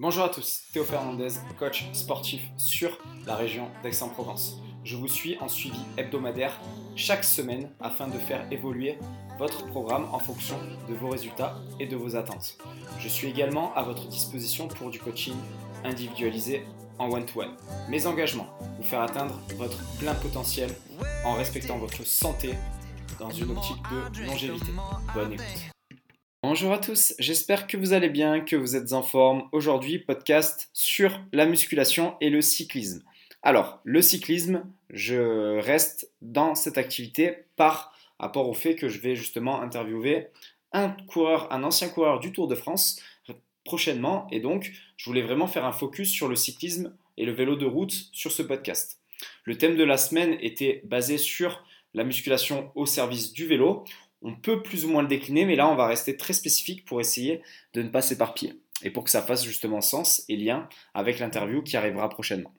Bonjour à tous, Théo Fernandez, coach sportif sur la région d'Aix-en-Provence. Je vous suis en suivi hebdomadaire chaque semaine afin de faire évoluer votre programme en fonction de vos résultats et de vos attentes. Je suis également à votre disposition pour du coaching individualisé en one-to-one. Mes engagements, vous faire atteindre votre plein potentiel en respectant votre santé dans une optique de longévité. Bonne écoute. Bonjour à tous, j'espère que vous allez bien, que vous êtes en forme. Aujourd'hui, podcast sur la musculation et le cyclisme. Alors, le cyclisme, je reste dans cette activité par rapport au fait que je vais justement interviewer un coureur, un ancien coureur du Tour de France prochainement. Et donc, je voulais vraiment faire un focus sur le cyclisme et le vélo de route sur ce podcast. Le thème de la semaine était basé sur la musculation au service du vélo. On peut plus ou moins le décliner, mais là, on va rester très spécifique pour essayer de ne pas s'éparpiller et pour que ça fasse justement sens et lien avec l'interview qui arrivera prochainement.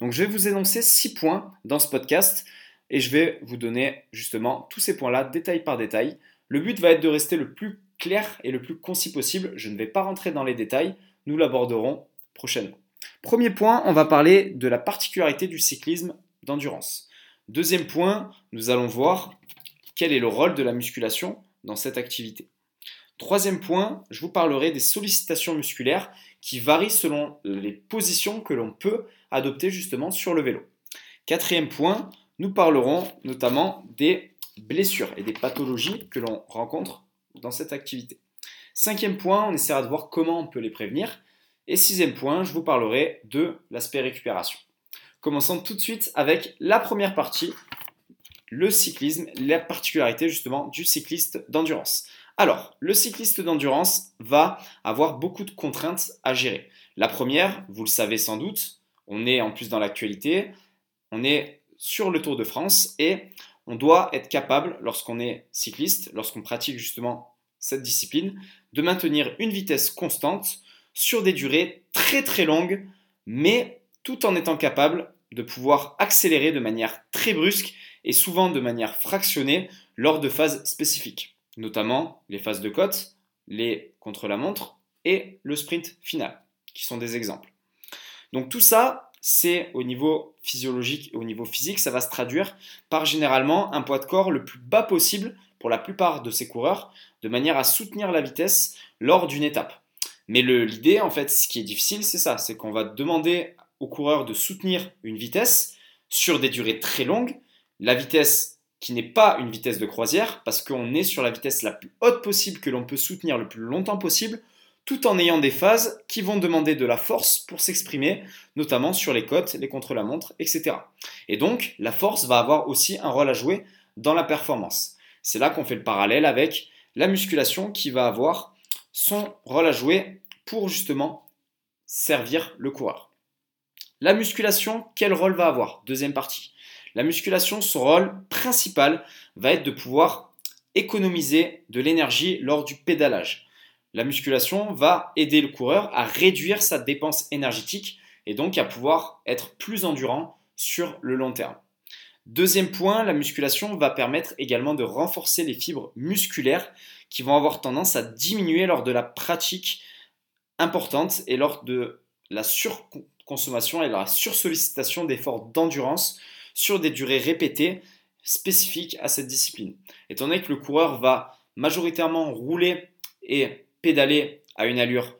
Donc, je vais vous énoncer six points dans ce podcast et je vais vous donner justement tous ces points-là détail par détail. Le but va être de rester le plus clair et le plus concis possible. Je ne vais pas rentrer dans les détails, nous l'aborderons prochainement. Premier point, on va parler de la particularité du cyclisme d'endurance. Deuxième point, nous allons voir quel est le rôle de la musculation dans cette activité. Troisième point, je vous parlerai des sollicitations musculaires qui varient selon les positions que l'on peut adopter justement sur le vélo. Quatrième point, nous parlerons notamment des blessures et des pathologies que l'on rencontre dans cette activité. Cinquième point, on essaiera de voir comment on peut les prévenir. Et sixième point, je vous parlerai de l'aspect récupération. Commençons tout de suite avec la première partie, le cyclisme, la particularité justement du cycliste d'endurance. Alors, le cycliste d'endurance va avoir beaucoup de contraintes à gérer. La première, vous le savez sans doute, on est en plus dans l'actualité, on est sur le Tour de France et on doit être capable, lorsqu'on est cycliste, lorsqu'on pratique justement cette discipline, de maintenir une vitesse constante sur des durées très très longues, mais tout en étant capable de pouvoir accélérer de manière très brusque et souvent de manière fractionnée lors de phases spécifiques, notamment les phases de côte, les contre-la-montre et le sprint final, qui sont des exemples. Donc tout ça, c'est au niveau physiologique et au niveau physique, ça va se traduire par généralement un poids de corps le plus bas possible pour la plupart de ces coureurs, de manière à soutenir la vitesse lors d'une étape. Mais l'idée, en fait, ce qui est difficile, c'est ça, c'est qu'on va demander aux coureurs de soutenir une vitesse sur des durées très longues, la vitesse qui n'est pas une vitesse de croisière, parce qu'on est sur la vitesse la plus haute possible que l'on peut soutenir le plus longtemps possible, tout en ayant des phases qui vont demander de la force pour s'exprimer, notamment sur les côtes, les contre-la-montre, etc. Et donc, la force va avoir aussi un rôle à jouer dans la performance. C'est là qu'on fait le parallèle avec la musculation qui va avoir son rôle à jouer pour justement servir le coureur. La musculation, quel rôle va avoir? Deuxième partie. La musculation, son rôle principal va être de pouvoir économiser de l'énergie lors du pédalage. La musculation va aider le coureur à réduire sa dépense énergétique et donc à pouvoir être plus endurant sur le long terme. Deuxième point, la musculation va permettre également de renforcer les fibres musculaires qui vont avoir tendance à diminuer lors de la pratique importante et lors de la surconsommation et la sursollicitation d'efforts d'endurance sur des durées répétées spécifiques à cette discipline. Étant donné que le coureur va majoritairement rouler et pédaler à une allure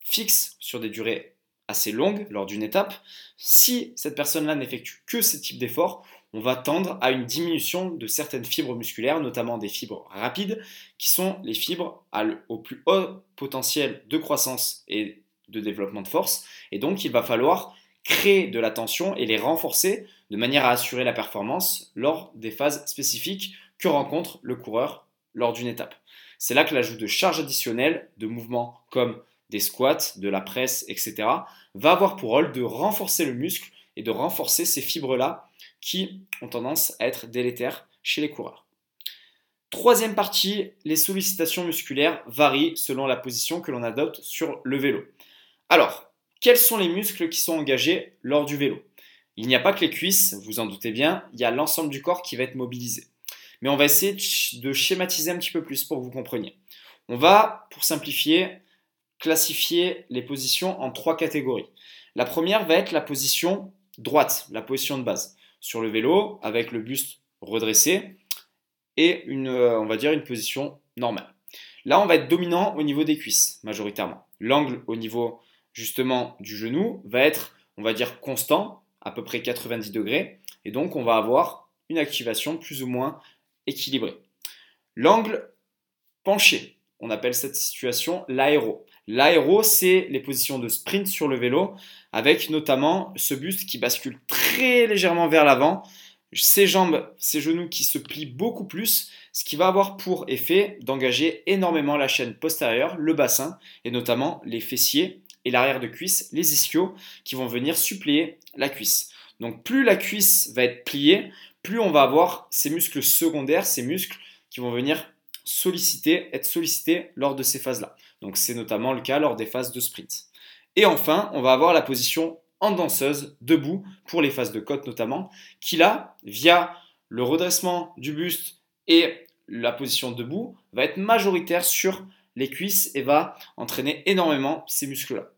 fixe sur des durées assez longues lors d'une étape, si cette personne-là n'effectue que ce type d'effort, on va tendre à une diminution de certaines fibres musculaires, notamment des fibres rapides, qui sont les fibres au plus haut potentiel de croissance et de développement de force. Et donc, il va falloir créer de la tension et les renforcer de manière à assurer la performance lors des phases spécifiques que rencontre le coureur lors d'une étape. C'est là que l'ajout de charges additionnelles, de mouvements comme des squats, de la presse, etc., va avoir pour rôle de renforcer le muscle et de renforcer ces fibres-là qui ont tendance à être délétères chez les coureurs. Troisième partie, les sollicitations musculaires varient selon la position que l'on adopte sur le vélo. Alors, quels sont les muscles qui sont engagés lors du vélo? Il n'y a pas que les cuisses, vous en doutez bien, il y a l'ensemble du corps qui va être mobilisé. Mais on va essayer de schématiser un petit peu plus pour que vous compreniez. On va, pour simplifier, classifier les positions en trois catégories. La première va être la position droite, la position de base. Sur le vélo, avec le buste redressé et euh, on va dire une position normale. Là, on va être dominant au niveau des cuisses, majoritairement. L'angle au niveau justement du genou va être, on va dire, constant, à peu près 90 degrés. Et donc, on va avoir une activation plus ou moins équilibrée. L'angle penché, on appelle cette situation l'aéro. L'aéro, c'est les positions de sprint sur le vélo, avec notamment ce buste qui bascule très légèrement vers l'avant, ses jambes, ses genoux qui se plient beaucoup plus, ce qui va avoir pour effet d'engager énormément la chaîne postérieure, le bassin, et notamment les fessiers et l'arrière de cuisse, les ischios, qui vont venir suppléer la cuisse. Donc plus la cuisse va être pliée, plus on va avoir ces muscles secondaires, ces muscles qui vont venir solliciter, être sollicités lors de ces phases-là. Donc c'est notamment le cas lors des phases de sprint. Et enfin, on va avoir la position en danseuse, debout, pour les phases de côte notamment, qui là, via le redressement du buste et la position debout, va être majoritaire sur les cuisses et va entraîner énormément ces muscles-là.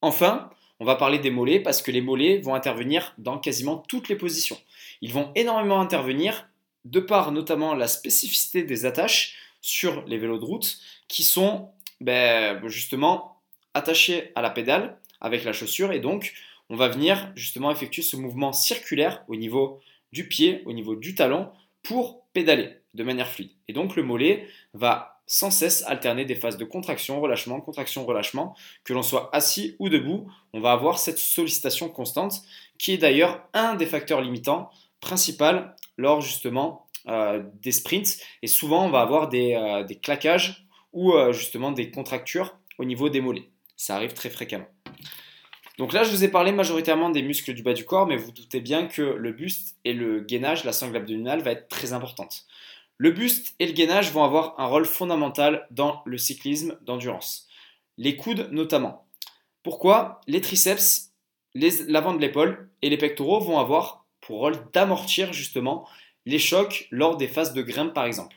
Enfin, on va parler des mollets parce que les mollets vont intervenir dans quasiment toutes les positions. Ils vont énormément intervenir de par notamment la spécificité des attaches sur les vélos de route qui sont ben, justement attachés à la pédale avec la chaussure et donc on va venir justement effectuer ce mouvement circulaire au niveau du pied, au niveau du talon pour pédaler de manière fluide. Et donc le mollet va sans cesse alterner des phases de contraction, relâchement, contraction, relâchement, que l'on soit assis ou debout, on va avoir cette sollicitation constante qui est d'ailleurs un des facteurs limitants principal lors justement euh, des sprints et souvent on va avoir des, euh, claquages ou euh, justement des contractures au niveau des mollets. Ça arrive très fréquemment. Donc là, je vous ai parlé majoritairement des muscles du bas du corps, mais vous doutez bien que le buste et le gainage, la sangle abdominale, va être très importante. Le buste et le gainage vont avoir un rôle fondamental dans le cyclisme d'endurance. Les coudes notamment. Pourquoi Les triceps, l'avant de l'épaule et les pectoraux vont avoir pour rôle d'amortir justement les chocs lors des phases de grimpe par exemple.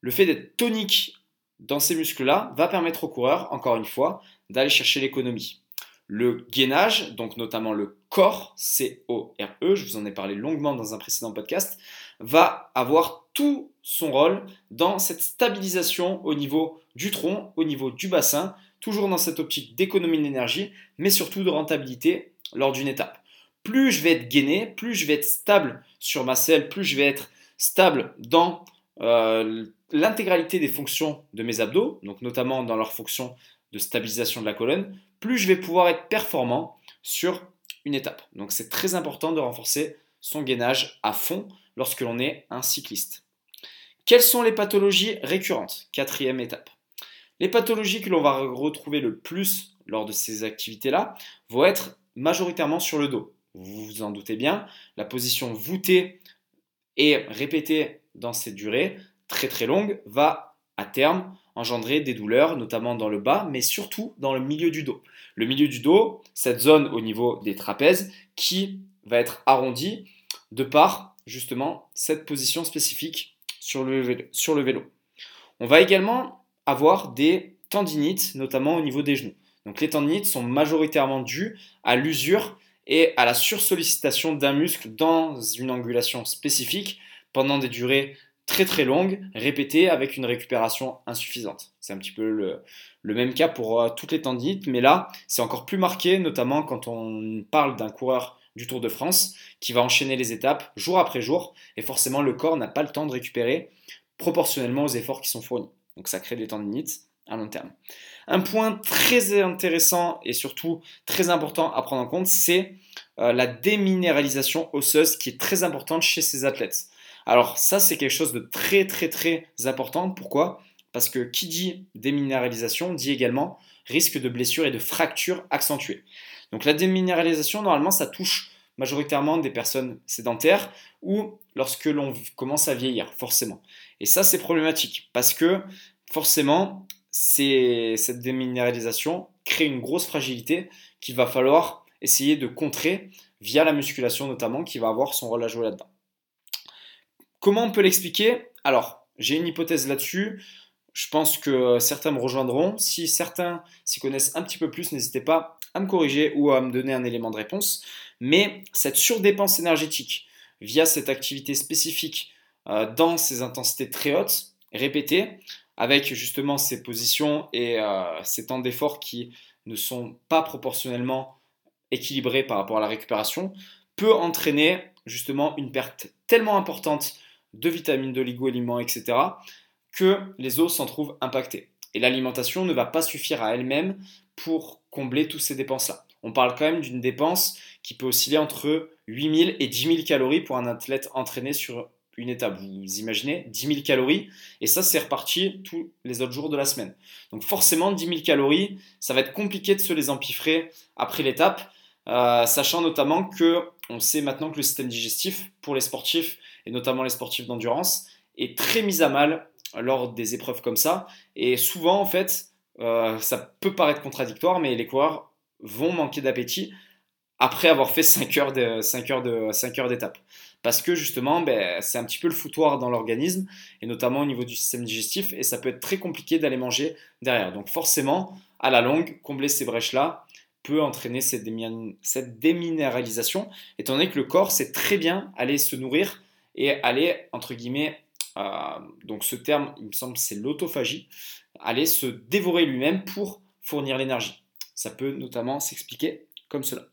Le fait d'être tonique dans ces muscles-là va permettre au coureur, encore une fois, d'aller chercher l'économie. Le gainage, donc notamment le corps, C-O-R-E, je vous en ai parlé longuement dans un précédent podcast, va avoir tout son rôle dans cette stabilisation au niveau du tronc, au niveau du bassin, toujours dans cette optique d'économie d'énergie, mais surtout de rentabilité lors d'une étape. Plus je vais être gainé, plus je vais être stable sur ma selle, plus je vais être stable dans euh, l'intégralité des fonctions de mes abdos, donc notamment dans leur fonction de stabilisation de la colonne, plus je vais pouvoir être performant sur étape. Donc c'est très important de renforcer son gainage à fond lorsque l'on est un cycliste. Quelles sont les pathologies récurrentes? Quatrième étape. Les pathologies que l'on va retrouver le plus lors de ces activités-là vont être majoritairement sur le dos. Vous vous en doutez bien, la position voûtée et répétée dans cette durée très très longue va à terme engendrer des douleurs, notamment dans le bas, mais surtout dans le milieu du dos. Le milieu du dos, cette zone au niveau des trapèzes qui va être arrondie de par justement cette position spécifique sur le vélo. Sur le vélo. On va également avoir des tendinites, notamment au niveau des genoux. Donc les tendinites sont majoritairement dues à l'usure et à la sursollicitation d'un muscle dans une angulation spécifique pendant des durées très très longue, répétée avec une récupération insuffisante. C'est un petit peu le, même cas pour euh, toutes les tendinites, mais là, c'est encore plus marqué, notamment quand on parle d'un coureur du Tour de France qui va enchaîner les étapes jour après jour, et forcément le corps n'a pas le temps de récupérer proportionnellement aux efforts qui sont fournis. Donc ça crée des tendinites à long terme. Un point très intéressant et surtout très important à prendre en compte, c'est euh, la déminéralisation osseuse qui est très importante chez ces athlètes. Alors ça, c'est quelque chose de très très très important. Pourquoi? Parce que qui dit déminéralisation dit également risque de blessure et de fracture accentuée. Donc la déminéralisation, normalement, ça touche majoritairement des personnes sédentaires ou lorsque l'on commence à vieillir, forcément. Et ça, c'est problématique parce que forcément, cette déminéralisation crée une grosse fragilité qu'il va falloir essayer de contrer via la musculation notamment qui va avoir son rôle à jouer là-dedans. Comment on peut l'expliquer? Alors, j'ai une hypothèse là-dessus. Je pense que certains me rejoindront. Si certains s'y connaissent un petit peu plus, n'hésitez pas à me corriger ou à me donner un élément de réponse. Mais cette surdépense énergétique via cette activité spécifique euh, dans ces intensités très hautes, répétées, avec justement ces positions et euh, ces temps d'effort qui ne sont pas proportionnellement équilibrés par rapport à la récupération, peut entraîner justement une perte tellement importante de vitamines, d'oligo-éléments, etc., que les os s'en trouvent impactés. Et l'alimentation ne va pas suffire à elle-même pour combler toutes ces dépenses-là. On parle quand même d'une dépense qui peut osciller entre 8000 et 10 000 calories pour un athlète entraîné sur une étape. Vous imaginez 10 000 calories et ça c'est reparti tous les autres jours de la semaine. Donc forcément 10 000 calories, ça va être compliqué de se les empiffrer après l'étape, euh, sachant notamment que on sait maintenant que le système digestif pour les sportifs et notamment les sportifs d'endurance est très mis à mal lors des épreuves comme ça et souvent en fait euh, ça peut paraître contradictoire mais les coureurs vont manquer d'appétit après avoir fait 5 heures, de, 5 heures, de, 5 heures d'étape. Parce que justement, ben, c'est un petit peu le foutoir dans l'organisme, et notamment au niveau du système digestif, et ça peut être très compliqué d'aller manger derrière. Donc forcément, à la longue, combler ces brèches-là peut entraîner cette déminéralisation, étant donné que le corps sait très bien aller se nourrir et aller, entre guillemets, euh, donc ce terme, il me semble, c'est l'autophagie, aller se dévorer lui-même pour fournir l'énergie. Ça peut notamment s'expliquer comme cela.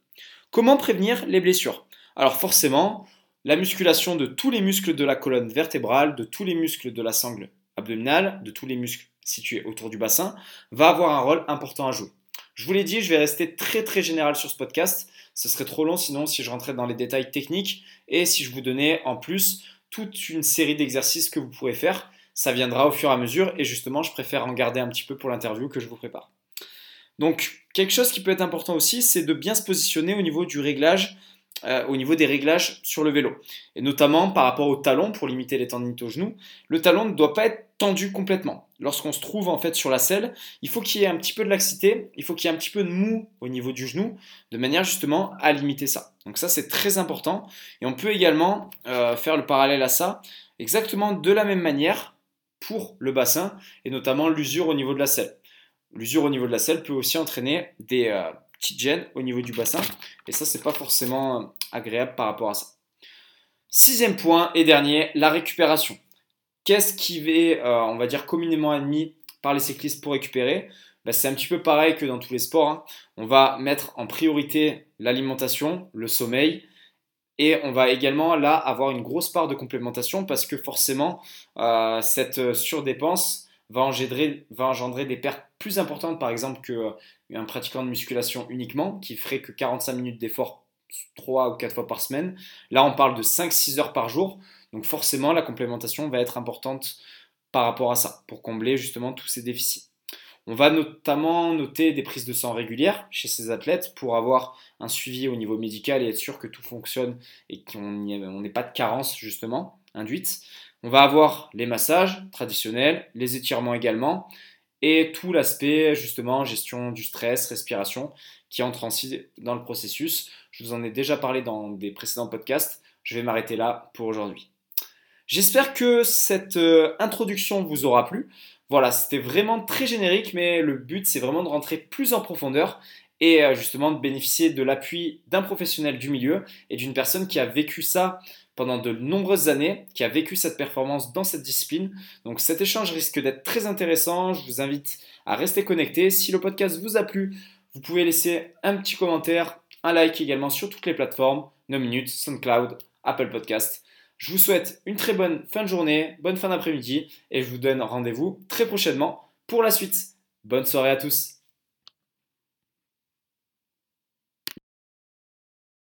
Comment prévenir les blessures? Alors forcément, la musculation de tous les muscles de la colonne vertébrale, de tous les muscles de la sangle abdominale, de tous les muscles situés autour du bassin, va avoir un rôle important à jouer. Je vous l'ai dit, je vais rester très très général sur ce podcast. Ce serait trop long sinon si je rentrais dans les détails techniques et si je vous donnais en plus toute une série d'exercices que vous pourrez faire. Ça viendra au fur et à mesure et justement je préfère en garder un petit peu pour l'interview que je vous prépare. Donc, quelque chose qui peut être important aussi, c'est de bien se positionner au niveau du réglage, euh, au niveau des réglages sur le vélo. Et notamment par rapport au talon, pour limiter les tendinites au genou, le talon ne doit pas être tendu complètement. Lorsqu'on se trouve en fait sur la selle, il faut qu'il y ait un petit peu de laxité, il faut qu'il y ait un petit peu de mou au niveau du genou, de manière justement à limiter ça. Donc ça c'est très important. Et on peut également euh, faire le parallèle à ça, exactement de la même manière pour le bassin, et notamment l'usure au niveau de la selle. L'usure au niveau de la selle peut aussi entraîner des euh, petites gènes au niveau du bassin. Et ça, c'est pas forcément euh, agréable par rapport à ça. Sixième point et dernier, la récupération. Qu'est-ce qui est, euh, on va dire, communément admis par les cyclistes pour récupérer? Ben, C'est un petit peu pareil que dans tous les sports. Hein. On va mettre en priorité l'alimentation, le sommeil, et on va également là avoir une grosse part de complémentation parce que forcément, cette surdépense va engendrer, va engendrer des pertes plus importantes, par exemple, qu'un euh, pratiquant de musculation uniquement, qui ferait que 45 minutes d'effort 3 ou 4 fois par semaine. Là, on parle de 5-6 heures par jour. Donc forcément, la complémentation va être importante par rapport à ça, pour combler justement tous ces déficits. On va notamment noter des prises de sang régulières chez ces athlètes pour avoir un suivi au niveau médical et être sûr que tout fonctionne et qu'on n'ait pas de carence justement induite. On va avoir les massages traditionnels, les étirements également, et tout l'aspect justement gestion du stress, respiration, qui entre ainsi dans le processus. Je vous en ai déjà parlé dans des précédents podcasts. Je vais m'arrêter là pour aujourd'hui. J'espère que cette euh, introduction vous aura plu. Voilà, c'était vraiment très générique, mais le but c'est vraiment de rentrer plus en profondeur et euh, justement de bénéficier de l'appui d'un professionnel du milieu et d'une personne qui a vécu ça pendant de nombreuses années, qui a vécu cette performance dans cette discipline. Donc cet échange risque d'être très intéressant. Je vous invite à rester connecté. Si le podcast vous a plu, vous pouvez laisser un petit commentaire, un like également sur toutes les plateformes, No Minutes, SoundCloud, Apple Podcast. Je vous souhaite une très bonne fin de journée, bonne fin d'après-midi et je vous donne rendez-vous très prochainement pour la suite. Bonne soirée à tous.